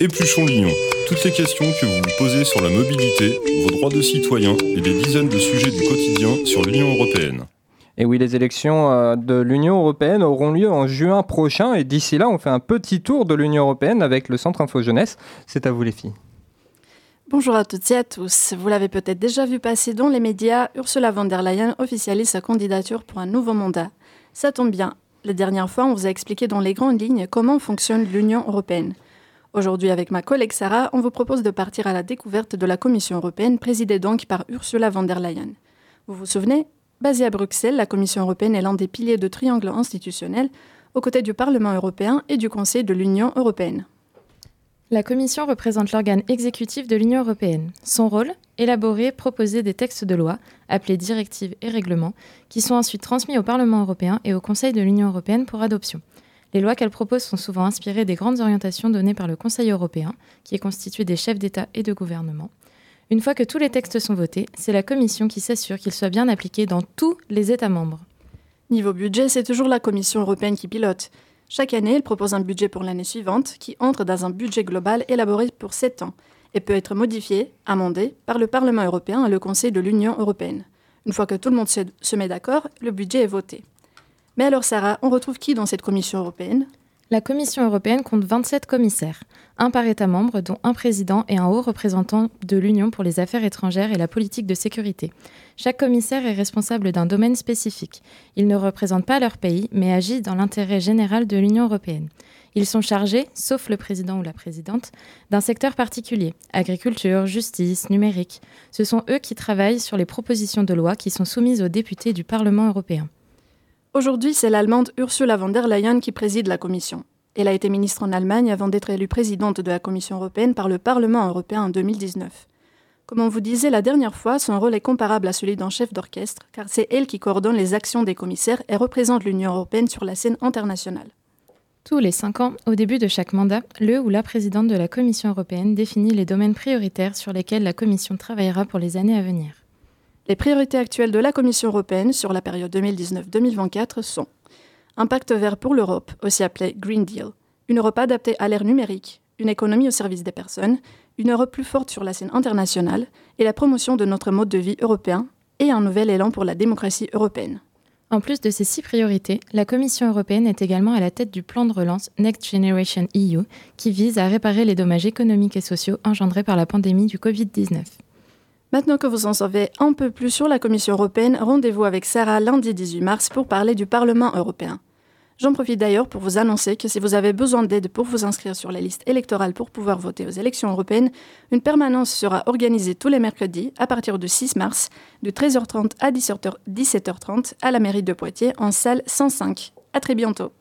Épluchons l'Union. Toutes les questions que vous vous posez sur la mobilité, vos droits de citoyen et des dizaines de sujets du quotidien sur l'Union européenne. Et oui, les élections euh, de l'Union européenne auront lieu en juin prochain. Et d'ici là, on fait un petit tour de l'Union européenne avec le Centre Info Jeunesse. C'est à vous les filles. Bonjour à toutes et à tous. Vous l'avez peut-être déjà vu passer dans les médias, Ursula von der Leyen officialise sa candidature pour un nouveau mandat. Ça tombe bien. La dernière fois, on vous a expliqué dans les grandes lignes comment fonctionne l'Union européenne. Aujourd'hui, avec ma collègue Sarah, on vous propose de partir à la découverte de la Commission européenne, présidée donc par Ursula von der Leyen. Vous vous souvenez? Basée à Bruxelles, la Commission européenne est l'un des piliers de triangle institutionnel, aux côtés du Parlement européen et du Conseil de l'Union européenne. La Commission représente l'organe exécutif de l'Union européenne. Son rôle Élaborer, proposer des textes de loi, appelés directives et règlements, qui sont ensuite transmis au Parlement européen et au Conseil de l'Union européenne pour adoption. Les lois qu'elle propose sont souvent inspirées des grandes orientations données par le Conseil européen, qui est constitué des chefs d'État et de gouvernement. Une fois que tous les textes sont votés, c'est la Commission qui s'assure qu'ils soient bien appliqués dans tous les États membres. Niveau budget, c'est toujours la Commission européenne qui pilote. Chaque année, elle propose un budget pour l'année suivante qui entre dans un budget global élaboré pour 7 ans et peut être modifié, amendé par le Parlement européen et le Conseil de l'Union européenne. Une fois que tout le monde se met d'accord, le budget est voté. Mais alors Sarah, on retrouve qui dans cette Commission européenne? La Commission européenne compte 27 commissaires, un par État membre, dont un président et un haut représentant de l'Union pour les affaires étrangères et la politique de sécurité. Chaque commissaire est responsable d'un domaine spécifique. Ils ne représentent pas leur pays, mais agissent dans l'intérêt général de l'Union européenne. Ils sont chargés, sauf le président ou la présidente, d'un secteur particulier, agriculture, justice, numérique. Ce sont eux qui travaillent sur les propositions de loi qui sont soumises aux députés du Parlement européen. Aujourd'hui, c'est l'Allemande Ursula von der Leyen qui préside la Commission. Elle a été ministre en Allemagne avant d'être élue présidente de la Commission européenne par le Parlement européen en 2019. Comme on vous disait la dernière fois, son rôle est comparable à celui d'un chef d'orchestre, car c'est elle qui coordonne les actions des commissaires et représente l'Union européenne sur la scène internationale. Tous les cinq ans, au début de chaque mandat, le ou la présidente de la Commission européenne définit les domaines prioritaires sur lesquels la Commission travaillera pour les années à venir. Les priorités actuelles de la Commission européenne sur la période 2019-2024 sont un pacte vert pour l'Europe, aussi appelé Green Deal, une Europe adaptée à l'ère numérique, une économie au service des personnes, une Europe plus forte sur la scène internationale et la promotion de notre mode de vie européen et un nouvel élan pour la démocratie européenne. En plus de ces six priorités, la Commission européenne est également à la tête du plan de relance Next Generation EU, qui vise à réparer les dommages économiques et sociaux engendrés par la pandémie du Covid-19. Maintenant que vous en savez un peu plus sur la Commission européenne, rendez-vous avec Sarah lundi 18 mars pour parler du Parlement européen. J'en profite d'ailleurs pour vous annoncer que si vous avez besoin d'aide pour vous inscrire sur la liste électorale pour pouvoir voter aux élections européennes, une permanence sera organisée tous les mercredis à partir du 6 mars, de 13h30 à 17h30 à la mairie de Poitiers en salle 105. À très bientôt.